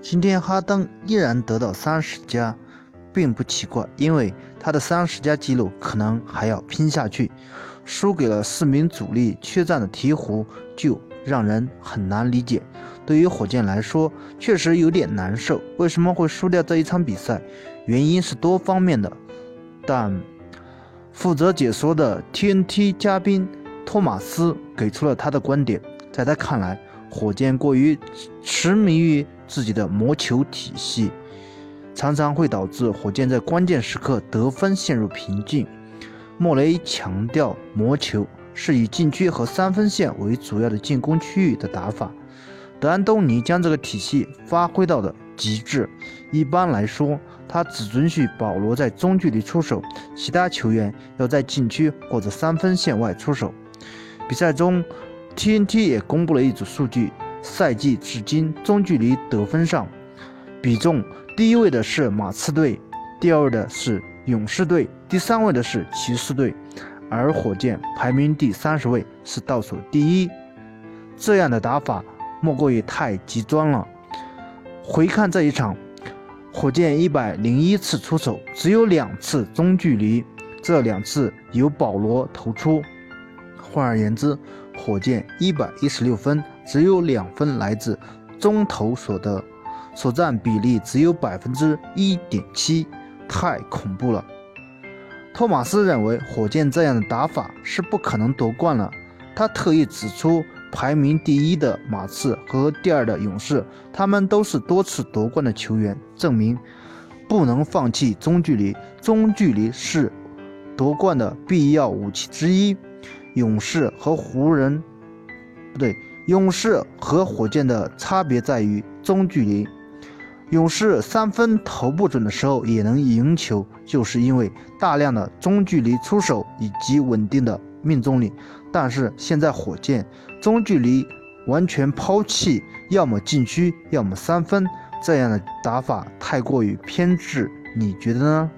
今天哈登依然得到三十加，并不奇怪，因为他的三十加纪录可能还要拼下去。输给了四名主力缺战的鹈鹕，就让人很难理解。对于火箭来说，确实有点难受。为什么会输掉这一场比赛？原因是多方面的。但负责解说的 TNT 嘉宾托马斯给出了他的观点。在他看来，火箭过于痴迷于自己的魔球体系，常常会导致火箭在关键时刻得分陷入瓶颈。莫雷强调，魔球是以禁区和三分线为主要的进攻区域的打法。德安东尼将这个体系发挥到了极致。一般来说，他只准许保罗在中距离出手，其他球员要在禁区或者三分线外出手。比赛中，TNT 也公布了一组数据：赛季至今，中距离得分上比重第一位的是马刺队，第二位的是。勇士队第三位的是骑士队，而火箭排名第三十位，是倒数第一。这样的打法莫过于太极端了。回看这一场，火箭一百零一次出手，只有两次中距离，这两次由保罗投出。换而言之，火箭一百一十六分，只有两分来自中投所得，所占比例只有百分之一点七。太恐怖了！托马斯认为火箭这样的打法是不可能夺冠了。他特意指出，排名第一的马刺和第二的勇士，他们都是多次夺冠的球员，证明不能放弃中距离。中距离是夺冠的必要武器之一。勇士和湖人不对，勇士和火箭的差别在于中距离。勇士三分投不准的时候也能赢球，就是因为大量的中距离出手以及稳定的命中率。但是现在火箭中距离完全抛弃，要么禁区，要么三分，这样的打法太过于偏执，你觉得呢？